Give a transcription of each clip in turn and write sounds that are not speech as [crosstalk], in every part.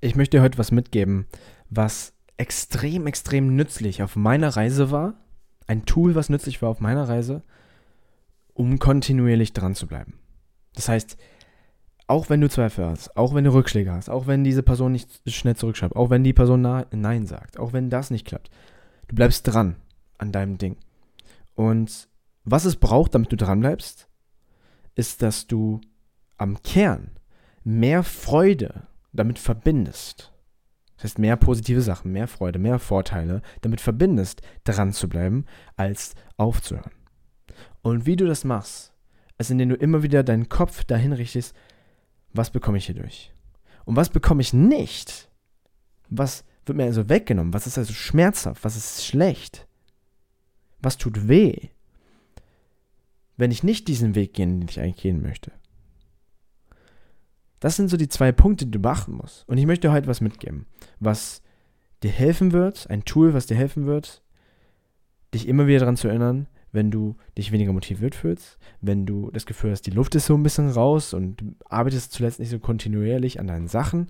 Ich möchte dir heute was mitgeben, was extrem, extrem nützlich auf meiner Reise war. Ein Tool, was nützlich war auf meiner Reise, um kontinuierlich dran zu bleiben. Das heißt, auch wenn du Zweifel hast, auch wenn du Rückschläge hast, auch wenn diese Person nicht schnell zurückschreibt, auch wenn die Person Nein sagt, auch wenn das nicht klappt, du bleibst dran an deinem Ding. Und was es braucht, damit du dran bleibst, ist, dass du am Kern mehr Freude damit verbindest. Das heißt, mehr positive Sachen, mehr Freude, mehr Vorteile damit verbindest, dran zu bleiben, als aufzuhören. Und wie du das machst, ist, indem du immer wieder deinen Kopf dahin richtest, was bekomme ich hier durch? Und was bekomme ich nicht? Was wird mir also weggenommen? Was ist also schmerzhaft? Was ist schlecht? Was tut weh? Wenn ich nicht diesen Weg gehe, den ich eigentlich gehen möchte. Das sind so die zwei Punkte, die du beachten musst. Und ich möchte dir heute was mitgeben, was dir helfen wird, ein Tool, was dir helfen wird, dich immer wieder daran zu erinnern, wenn du dich weniger motiviert fühlst, wenn du das Gefühl hast, die Luft ist so ein bisschen raus und du arbeitest zuletzt nicht so kontinuierlich an deinen Sachen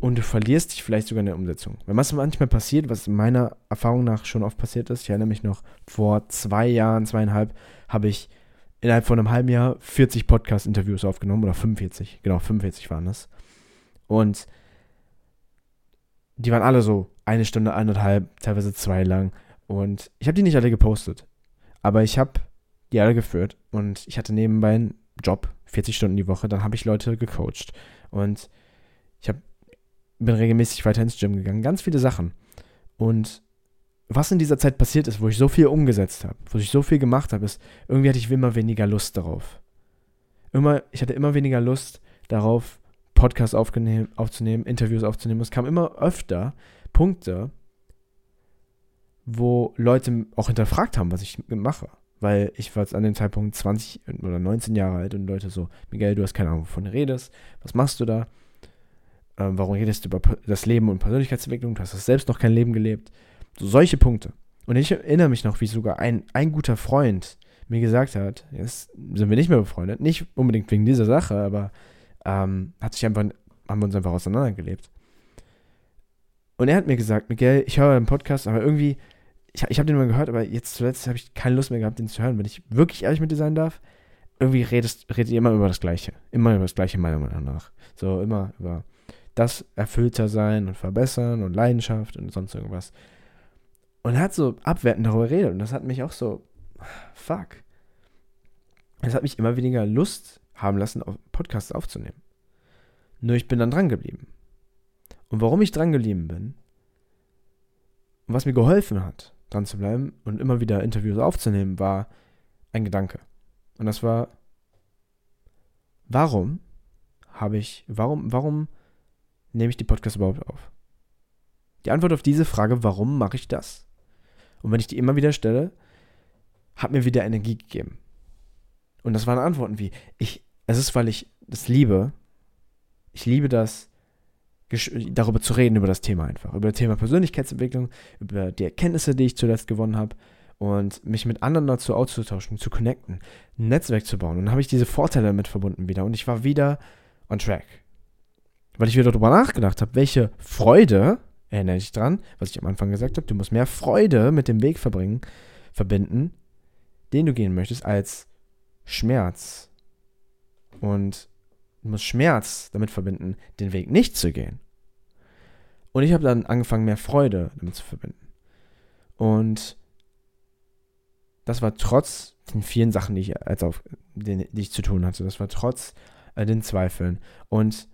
und du verlierst dich vielleicht sogar in der Umsetzung. Wenn was manchmal passiert, was meiner Erfahrung nach schon oft passiert ist, ich erinnere mich noch, vor zwei Jahren, zweieinhalb, habe ich innerhalb von einem halben Jahr 40 Podcast-Interviews aufgenommen oder 45, genau, 45 waren das. Und die waren alle so eine Stunde, eineinhalb, teilweise zwei lang. Und ich habe die nicht alle gepostet. Aber ich habe die alle geführt. Und ich hatte nebenbei einen Job, 40 Stunden die Woche. Dann habe ich Leute gecoacht. Und ich hab, bin regelmäßig weiter ins Gym gegangen. Ganz viele Sachen. Und was in dieser Zeit passiert ist, wo ich so viel umgesetzt habe, wo ich so viel gemacht habe, ist, irgendwie hatte ich immer weniger Lust darauf. Immer, ich hatte immer weniger Lust darauf, Podcasts aufzunehmen, Interviews aufzunehmen. Es kamen immer öfter Punkte, wo Leute auch hinterfragt haben, was ich mache. Weil ich war an dem Zeitpunkt 20 oder 19 Jahre alt und Leute so, Miguel, du hast keine Ahnung, wovon du redest, was machst du da? Ähm, warum redest du über das Leben und Persönlichkeitsentwicklung? Du hast selbst noch kein Leben gelebt. So solche Punkte. Und ich erinnere mich noch, wie sogar ein, ein guter Freund mir gesagt hat, jetzt sind wir nicht mehr befreundet, nicht unbedingt wegen dieser Sache, aber ähm, hat sich einfach, haben wir uns einfach auseinandergelebt. Und er hat mir gesagt, Miguel, ich höre einen Podcast, aber irgendwie, ich, ich habe den mal gehört, aber jetzt zuletzt habe ich keine Lust mehr gehabt, den zu hören. Wenn ich wirklich ehrlich mit dir sein darf, irgendwie redest, redet ihr immer über das Gleiche. Immer über das Gleiche, meiner Meinung nach. So, immer über das erfüllter sein und verbessern und Leidenschaft und sonst irgendwas. Und er hat so abwertend darüber geredet und das hat mich auch so, fuck. Es hat mich immer weniger Lust haben lassen, Podcasts aufzunehmen. Nur ich bin dann dran geblieben. Und warum ich dran geblieben bin und was mir geholfen hat, dran zu bleiben und immer wieder Interviews aufzunehmen, war ein Gedanke. Und das war, warum habe ich, warum, warum nehme ich die Podcasts überhaupt auf? Die Antwort auf diese Frage, warum mache ich das? Und wenn ich die immer wieder stelle, hat mir wieder Energie gegeben. Und das waren Antworten wie, ich, es ist, weil ich das liebe. Ich liebe das, darüber zu reden, über das Thema einfach. Über das Thema Persönlichkeitsentwicklung, über die Erkenntnisse, die ich zuletzt gewonnen habe und mich mit anderen dazu auszutauschen, zu connecten, ein Netzwerk zu bauen. Und dann habe ich diese Vorteile damit verbunden wieder und ich war wieder on track. Weil ich wieder darüber nachgedacht habe, welche Freude erinnere dich dran, was ich am Anfang gesagt habe, du musst mehr Freude mit dem Weg verbringen, verbinden, den du gehen möchtest, als Schmerz. Und du musst Schmerz damit verbinden, den Weg nicht zu gehen. Und ich habe dann angefangen, mehr Freude damit zu verbinden. Und das war trotz den vielen Sachen, die ich, als auf, die, ich zu tun hatte, das war trotz äh, den Zweifeln. Und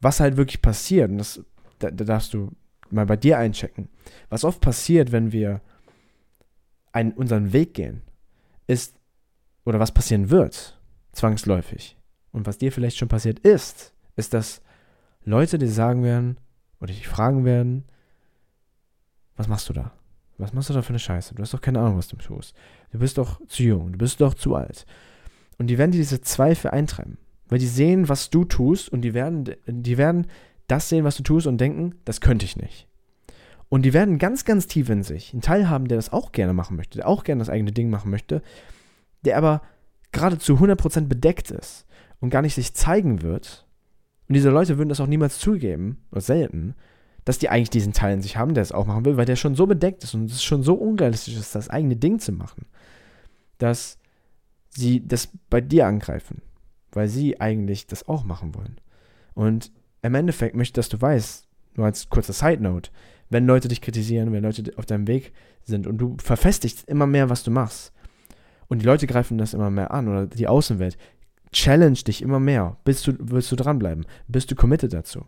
was halt wirklich passiert, und das da, da darfst du mal bei dir einchecken. Was oft passiert, wenn wir einen, unseren Weg gehen, ist, oder was passieren wird, zwangsläufig, und was dir vielleicht schon passiert ist, ist, dass Leute dir sagen werden, oder dich fragen werden, was machst du da? Was machst du da für eine Scheiße? Du hast doch keine Ahnung, was du tust. Du bist doch zu jung, du bist doch zu alt. Und die werden dir diese Zweifel eintreiben, weil die sehen, was du tust und die werden, die werden das sehen, was du tust und denken, das könnte ich nicht. Und die werden ganz, ganz tief in sich einen Teil haben, der das auch gerne machen möchte, der auch gerne das eigene Ding machen möchte, der aber gerade zu 100% bedeckt ist und gar nicht sich zeigen wird. Und Und diese Leute würden das auch niemals zugeben, oder selten, dass die eigentlich diesen Teil in sich haben, der es auch machen will, weil der schon so bedeckt ist und es schon so unrealistisch ist, das eigene Ding zu machen, dass sie das bei dir angreifen, weil sie eigentlich das auch machen wollen. Und im Endeffekt möchte ich, dass du weißt, nur als kurzer Side Note, wenn Leute dich kritisieren, wenn Leute auf deinem Weg sind und du verfestigst immer mehr, was du machst und die Leute greifen das immer mehr an oder die Außenwelt, challenge dich immer mehr, bis du, willst du dranbleiben, bist du committed dazu.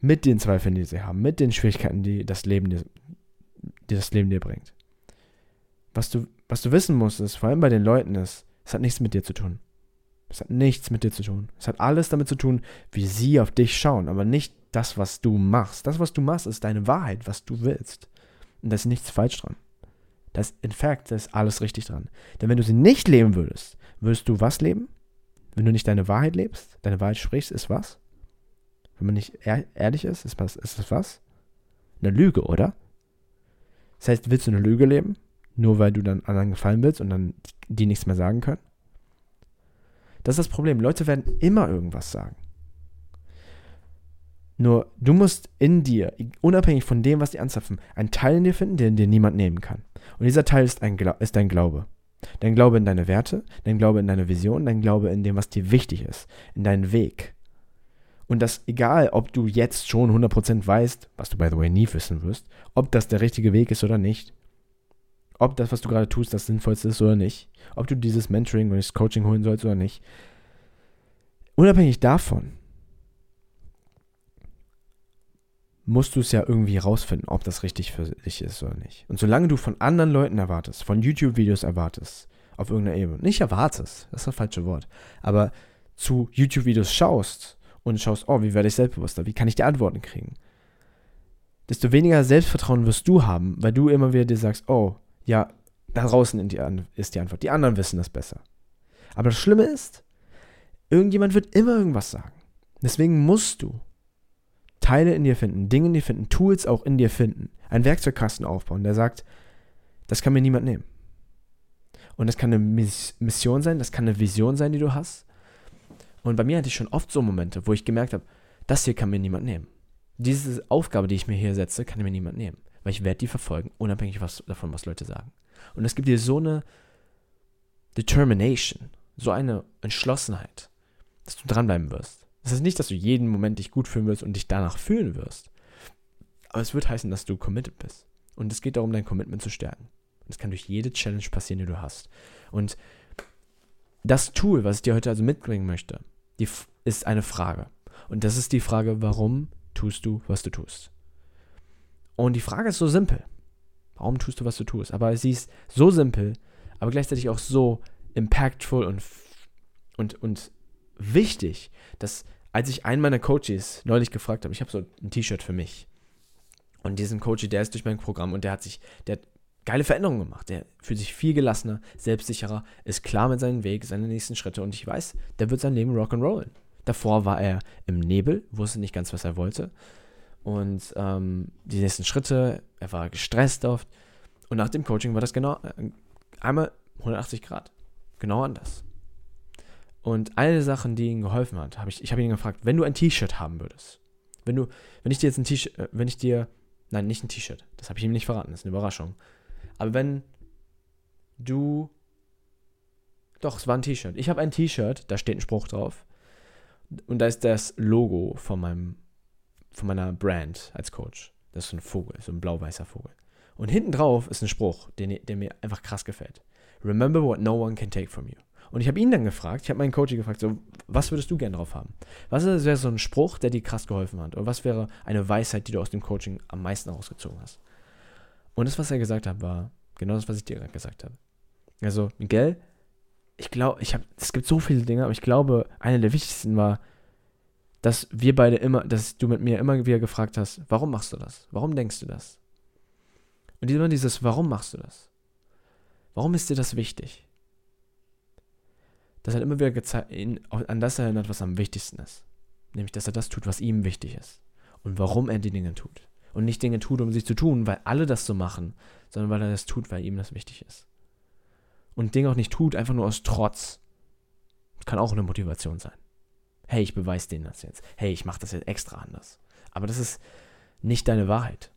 Mit den Zweifeln, die sie haben, mit den Schwierigkeiten, die das Leben dir, die das Leben dir bringt. Was du, was du wissen musst, ist, vor allem bei den Leuten ist, es hat nichts mit dir zu tun. Es hat nichts mit dir zu tun. Es hat alles damit zu tun, wie sie auf dich schauen, aber nicht das, was du machst. Das, was du machst, ist deine Wahrheit, was du willst. Und da ist nichts falsch dran. Das, in fact, da ist alles richtig dran. Denn wenn du sie nicht leben würdest, würdest du was leben? Wenn du nicht deine Wahrheit lebst, deine Wahrheit sprichst, ist was? Wenn man nicht ehrlich ist, ist, was, ist das was? Eine Lüge, oder? Das heißt, willst du eine Lüge leben? Nur weil du dann anderen gefallen willst und dann die nichts mehr sagen können? Das ist das Problem. Leute werden immer irgendwas sagen. Nur du musst in dir, unabhängig von dem, was die anzapfen, einen Teil in dir finden, den dir niemand nehmen kann. Und dieser Teil ist, ein, ist dein Glaube. Dein Glaube in deine Werte, dein Glaube in deine Vision, dein Glaube in dem, was dir wichtig ist, in deinen Weg. Und das egal, ob du jetzt schon 100% weißt, was du by the way nie wissen wirst, ob das der richtige Weg ist oder nicht, ob das, was du gerade tust, das Sinnvollste ist oder nicht, ob du dieses Mentoring oder das Coaching holen sollst oder nicht. Unabhängig davon musst du es ja irgendwie rausfinden, ob das richtig für dich ist oder nicht. Und solange du von anderen Leuten erwartest, von YouTube-Videos erwartest, auf irgendeiner Ebene, nicht erwartest, das ist das falsche Wort, aber zu YouTube-Videos schaust und schaust, oh, wie werde ich selbstbewusster, wie kann ich die Antworten kriegen, desto weniger Selbstvertrauen wirst du haben, weil du immer wieder dir sagst, oh, ja, da draußen ist die Antwort, die anderen wissen das besser. Aber das Schlimme ist, irgendjemand wird immer irgendwas sagen. Deswegen musst du Teile in dir finden, Dinge in dir finden, Tools auch in dir finden, einen Werkzeugkasten aufbauen, der sagt, das kann mir niemand nehmen. Und das kann eine Mission sein, das kann eine Vision sein, die du hast. Und bei mir hatte ich schon oft so Momente, wo ich gemerkt habe, das hier kann mir niemand nehmen. Diese Aufgabe, die ich mir hier setze, kann mir niemand nehmen. Weil ich werde die verfolgen, unabhängig was, davon, was Leute sagen. Und es gibt dir so eine Determination, so eine Entschlossenheit, dass du dranbleiben wirst. Das heißt nicht, dass du jeden Moment dich gut fühlen wirst und dich danach fühlen wirst. Aber es wird heißen, dass du committed bist. Und es geht darum, dein Commitment zu stärken. Und das kann durch jede Challenge passieren, die du hast. Und das Tool, was ich dir heute also mitbringen möchte, die ist eine Frage. Und das ist die Frage, warum tust du, was du tust? Und die Frage ist so simpel. Warum tust du, was du tust? Aber sie ist so simpel, aber gleichzeitig auch so impactful und, und, und wichtig, dass als ich einen meiner Coaches neulich gefragt habe, ich habe so ein T-Shirt für mich. Und diesen Coach, der ist durch mein Programm und der hat sich, der hat geile Veränderungen gemacht. Der fühlt sich viel gelassener, selbstsicherer, ist klar mit seinem Weg, seine nächsten Schritte und ich weiß, der wird sein Leben rock'n'rollen. Davor war er im Nebel, wusste nicht ganz, was er wollte. Und ähm, die nächsten Schritte, er war gestresst oft. Und nach dem Coaching war das genau äh, einmal 180 Grad. Genau anders. Und eine der Sachen, die ihm geholfen hat, habe ich, ich habe ihn gefragt, wenn du ein T-Shirt haben würdest, wenn du, wenn ich dir jetzt ein T-Shirt, äh, wenn ich dir, nein, nicht ein T-Shirt, das habe ich ihm nicht verraten, das ist eine Überraschung. Aber wenn du, doch, es war ein T-Shirt. Ich habe ein T-Shirt, da steht ein Spruch drauf. Und da ist das Logo von meinem, von meiner Brand als Coach. Das ist so ein Vogel, so ein blau-weißer Vogel. Und hinten drauf ist ein Spruch, der, der mir einfach krass gefällt. Remember what no one can take from you. Und ich habe ihn dann gefragt, ich habe meinen Coach gefragt, so, was würdest du gerne drauf haben? Was wäre so ein Spruch, der dir krass geholfen hat? Oder was wäre eine Weisheit, die du aus dem Coaching am meisten rausgezogen hast? Und das, was er gesagt hat, war genau das, was ich dir gerade gesagt habe. Also, Miguel, ich glaube, ich es gibt so viele Dinge, aber ich glaube, eine der wichtigsten war, dass wir beide immer, dass du mit mir immer wieder gefragt hast, warum machst du das? Warum denkst du das? Und immer dieses, warum machst du das? Warum ist dir das wichtig? das hat immer wieder ihn an das erinnert, was am wichtigsten ist. Nämlich, dass er das tut, was ihm wichtig ist. Und warum er die Dinge tut. Und nicht Dinge tut, um sie zu tun, weil alle das so machen, sondern weil er das tut, weil ihm das wichtig ist. Und Dinge auch nicht tut, einfach nur aus Trotz. Kann auch eine Motivation sein. Hey, ich beweise denen das jetzt. Hey, ich mache das jetzt extra anders. Aber das ist nicht deine Wahrheit.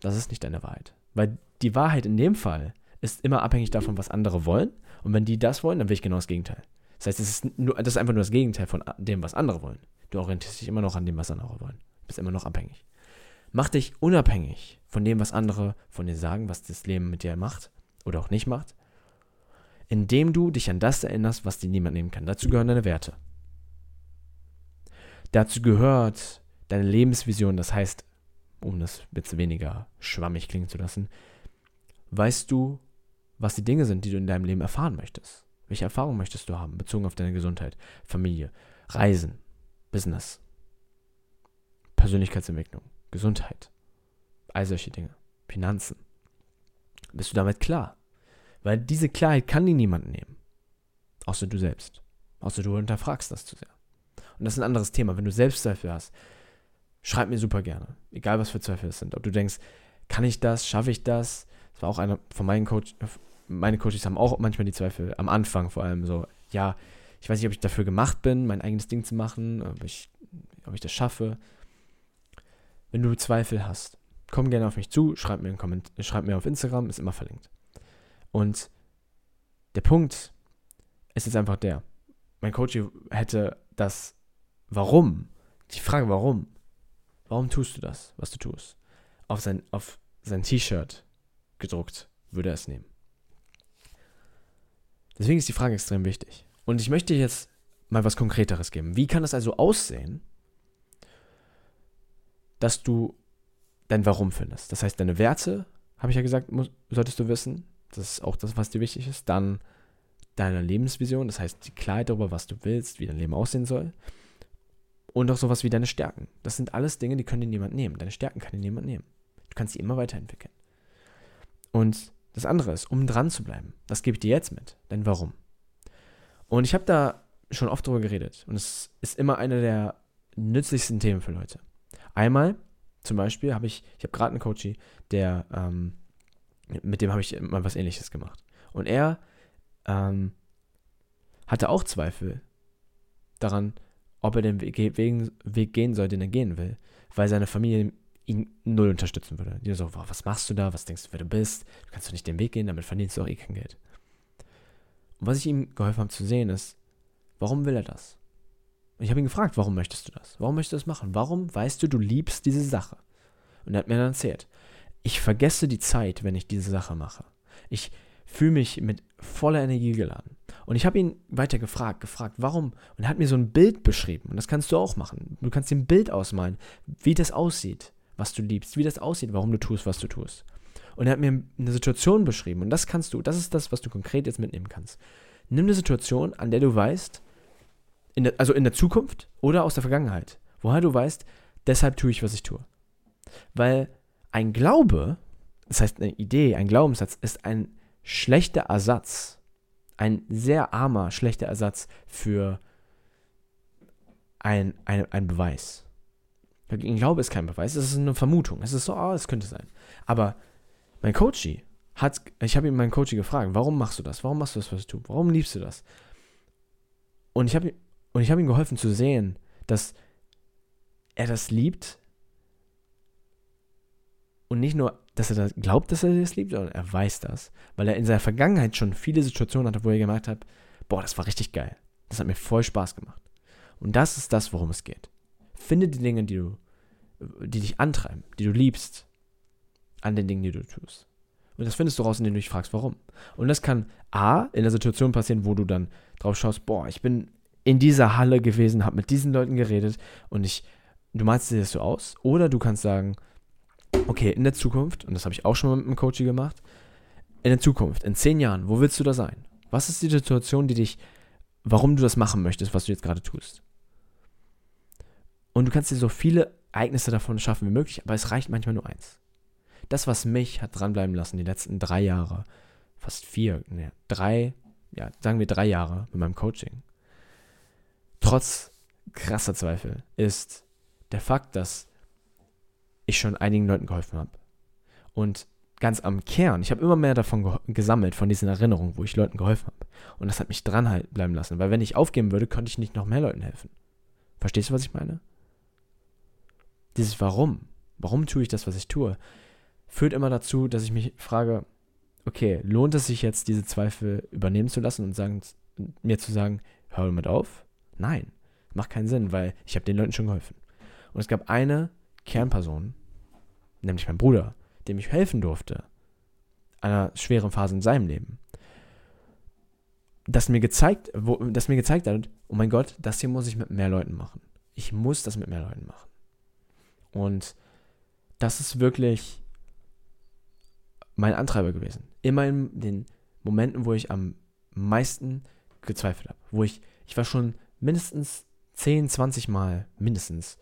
Das ist nicht deine Wahrheit. Weil die Wahrheit in dem Fall ist immer abhängig davon, was andere wollen. Und wenn die das wollen, dann will ich genau das Gegenteil. Das heißt, es ist nur, das ist einfach nur das Gegenteil von dem, was andere wollen. Du orientierst dich immer noch an dem, was andere wollen. Du bist immer noch abhängig. Mach dich unabhängig von dem, was andere von dir sagen, was das Leben mit dir macht oder auch nicht macht, indem du dich an das erinnerst, was dir niemand nehmen kann. Dazu gehören deine Werte. Dazu gehört deine Lebensvision, das heißt, um das jetzt weniger schwammig klingen zu lassen, weißt du, was die Dinge sind, die du in deinem Leben erfahren möchtest. Welche Erfahrungen möchtest du haben, bezogen auf deine Gesundheit, Familie, Reisen, Business, Persönlichkeitsentwicklung, Gesundheit, all solche Dinge, Finanzen. Bist du damit klar? Weil diese Klarheit kann dir niemand nehmen. Außer du selbst. Außer du hinterfragst das zu sehr. Und das ist ein anderes Thema. Wenn du Selbstzweifel hast, schreib mir super gerne. Egal was für Zweifel es sind. Ob du denkst, kann ich das, schaffe ich das? Das war auch einer von meinen Coach, meine Coaches haben auch manchmal die Zweifel, am Anfang vor allem so, ja, ich weiß nicht, ob ich dafür gemacht bin, mein eigenes Ding zu machen, ob ich, ob ich das schaffe. Wenn du Zweifel hast, komm gerne auf mich zu, schreib mir, einen Komment schreib mir auf Instagram, ist immer verlinkt. Und der Punkt ist jetzt einfach der, mein Coach hätte das Warum, die Frage warum, warum tust du das, was du tust, auf sein, auf sein T-Shirt gedruckt, würde er es nehmen. Deswegen ist die Frage extrem wichtig. Und ich möchte jetzt mal was Konkreteres geben. Wie kann es also aussehen, dass du dein Warum findest? Das heißt, deine Werte, habe ich ja gesagt, muss, solltest du wissen. Das ist auch das, was dir wichtig ist. Dann deine Lebensvision, das heißt die Klarheit darüber, was du willst, wie dein Leben aussehen soll. Und auch sowas wie deine Stärken. Das sind alles Dinge, die können dir niemand nehmen. Deine Stärken kann dir niemand nehmen. Du kannst sie immer weiterentwickeln. Und das andere ist, um dran zu bleiben. Das gebe ich dir jetzt mit. Denn warum? Und ich habe da schon oft drüber geredet. Und es ist immer einer der nützlichsten Themen für Leute. Einmal, zum Beispiel, habe ich, ich habe gerade einen Coach, der, ähm, mit dem habe ich mal was ähnliches gemacht. Und er ähm, hatte auch Zweifel daran, ob er den Weg, gehen soll, den er gehen will, weil seine Familie ihn null unterstützen würde. Die so, wow, was machst du da? Was denkst du, wer du bist? Du kannst doch nicht den Weg gehen, damit verdienst du auch eh kein Geld. Und was ich ihm geholfen habe zu sehen ist, warum will er das? Und ich habe ihn gefragt, warum möchtest du das? Warum möchtest du das machen? Warum weißt du, du liebst diese Sache? Und er hat mir dann erzählt, ich vergesse die Zeit, wenn ich diese Sache mache. Ich fühle mich mit voller Energie geladen. Und ich habe ihn weiter gefragt, gefragt, warum? Und er hat mir so ein Bild beschrieben. Und das kannst du auch machen. Du kannst dir ein Bild ausmalen, wie das aussieht was du liebst, wie das aussieht, warum du tust, was du tust. Und er hat mir eine Situation beschrieben und das kannst du, das ist das, was du konkret jetzt mitnehmen kannst. Nimm eine Situation, an der du weißt, in der, also in der Zukunft oder aus der Vergangenheit, woher du weißt, deshalb tue ich, was ich tue. Weil ein Glaube, das heißt eine Idee, ein Glaubenssatz, ist ein schlechter Ersatz, ein sehr armer, schlechter Ersatz für ein, ein, ein Beweis. Ich glaube, es ist kein Beweis, es ist eine Vermutung. Es ist so, oh, es könnte sein. Aber mein Coachie hat, ich habe ihn meinen Coachie gefragt, warum machst du das? Warum machst du das, was du tust? Warum liebst du das? Und ich habe und ich habe ihm geholfen zu sehen, dass er das liebt und nicht nur, dass er das glaubt, dass er das liebt, sondern er weiß das, weil er in seiner Vergangenheit schon viele Situationen hatte, wo er gemerkt hat, boah, das war richtig geil. Das hat mir voll Spaß gemacht. Und das ist das, worum es geht. Finde die Dinge, die du, die dich antreiben, die du liebst, an den Dingen, die du tust. Und das findest du raus, indem du dich fragst, warum. Und das kann A, in der Situation passieren, wo du dann drauf schaust, boah, ich bin in dieser Halle gewesen, habe mit diesen Leuten geredet und ich, du malst dir das so aus. Oder du kannst sagen, okay, in der Zukunft, und das habe ich auch schon mal mit einem Coach gemacht, in der Zukunft, in zehn Jahren, wo willst du da sein? Was ist die Situation, die dich, warum du das machen möchtest, was du jetzt gerade tust? Und du kannst dir so viele Ereignisse davon schaffen wie möglich, aber es reicht manchmal nur eins. Das, was mich hat dranbleiben lassen, die letzten drei Jahre, fast vier, ne, drei, ja, sagen wir drei Jahre mit meinem Coaching, trotz krasser Zweifel, ist der Fakt, dass ich schon einigen Leuten geholfen habe. Und ganz am Kern, ich habe immer mehr davon gesammelt, von diesen Erinnerungen, wo ich Leuten geholfen habe. Und das hat mich dran bleiben lassen, weil wenn ich aufgeben würde, könnte ich nicht noch mehr Leuten helfen. Verstehst du, was ich meine? Dieses Warum, warum tue ich das, was ich tue, führt immer dazu, dass ich mich frage, okay, lohnt es sich jetzt, diese Zweifel übernehmen zu lassen und sagen, mir zu sagen, hör damit auf? Nein, macht keinen Sinn, weil ich habe den Leuten schon geholfen. Und es gab eine Kernperson, nämlich mein Bruder, dem ich helfen durfte, einer schweren Phase in seinem Leben, das mir gezeigt, wo, das mir gezeigt hat, oh mein Gott, das hier muss ich mit mehr Leuten machen. Ich muss das mit mehr Leuten machen. Und das ist wirklich mein Antreiber gewesen. Immer in den Momenten, wo ich am meisten gezweifelt habe, wo ich, ich war schon mindestens 10, 20 Mal mindestens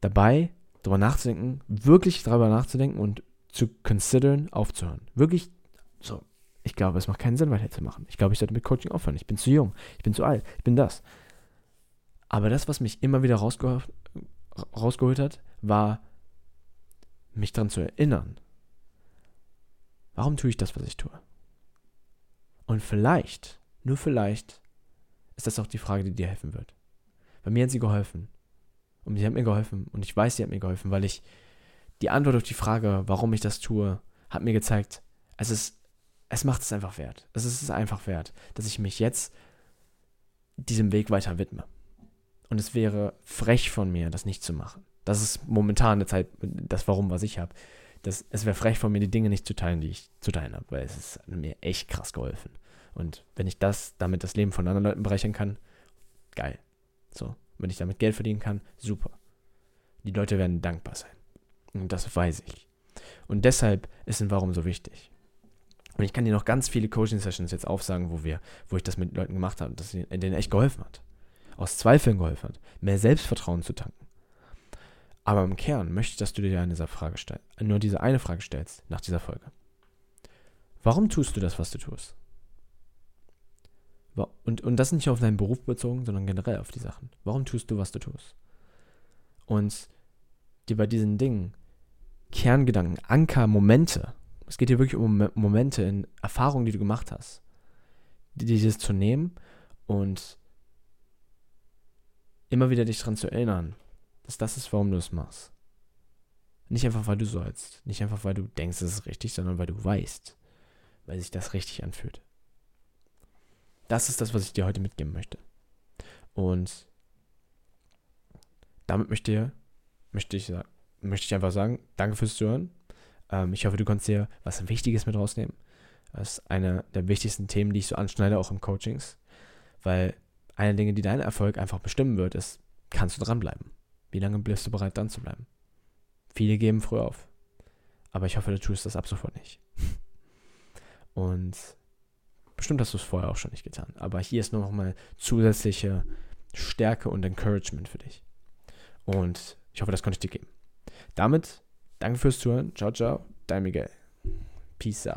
dabei, darüber nachzudenken, wirklich darüber nachzudenken und zu considern, aufzuhören. Wirklich so, ich glaube, es macht keinen Sinn, weiterzumachen. Ich glaube, ich sollte mit Coaching aufhören. Ich bin zu jung, ich bin zu alt, ich bin das. Aber das, was mich immer wieder rausgeholt, rausgeholt hat, war, mich daran zu erinnern. Warum tue ich das, was ich tue? Und vielleicht, nur vielleicht, ist das auch die Frage, die dir helfen wird. Bei mir hat sie geholfen. Und sie hat mir geholfen. Und ich weiß, sie hat mir geholfen, weil ich die Antwort auf die Frage, warum ich das tue, hat mir gezeigt, es ist, es macht es einfach wert. Es ist es einfach wert, dass ich mich jetzt diesem Weg weiter widme. Und es wäre frech von mir, das nicht zu machen. Das ist momentan eine Zeit, das Warum, was ich habe. es wäre frech von mir, die Dinge nicht zu teilen, die ich zu teilen habe, weil es ist mir echt krass geholfen. Und wenn ich das, damit das Leben von anderen Leuten bereichern kann, geil. So, wenn ich damit Geld verdienen kann, super. Die Leute werden dankbar sein. Und das weiß ich. Und deshalb ist ein Warum so wichtig. Und ich kann dir noch ganz viele Coaching-Sessions jetzt aufsagen, wo wir, wo ich das mit Leuten gemacht habe, dass denen echt geholfen hat. Aus Zweifeln geholfen hat. Mehr Selbstvertrauen zu tanken. Aber im Kern möchte ich, dass du dir eine Frage stellst, nur diese eine Frage stellst nach dieser Folge. Warum tust du das, was du tust? Und, und das nicht auf deinen Beruf bezogen, sondern generell auf die Sachen. Warum tust du, was du tust? Und dir bei diesen Dingen Kerngedanken, Anker, Momente, es geht hier wirklich um Momente in Erfahrungen, die du gemacht hast, dieses zu nehmen und immer wieder dich daran zu erinnern, dass das ist, warum du es machst. Nicht einfach, weil du sollst, nicht einfach, weil du denkst, es ist richtig, sondern weil du weißt, weil sich das richtig anfühlt. Das ist das, was ich dir heute mitgeben möchte. Und damit möchte, möchte, ich, möchte ich einfach sagen, danke fürs Zuhören. Ähm, ich hoffe, du konntest dir was Wichtiges mit rausnehmen. Das ist eine der wichtigsten Themen, die ich so anschneide, auch im Coachings. Weil eine Dinge, die deinen Erfolg einfach bestimmen wird, ist, kannst du dranbleiben? Wie lange bist du bereit, dran zu bleiben? Viele geben früh auf. Aber ich hoffe, du tust das ab sofort nicht. [laughs] Und Bestimmt hast du es vorher auch schon nicht getan. Aber hier ist nur noch mal zusätzliche Stärke und Encouragement für dich. Und ich hoffe, das konnte ich dir geben. Damit, danke fürs Zuhören. Ciao, ciao. Dein Miguel. Peace out.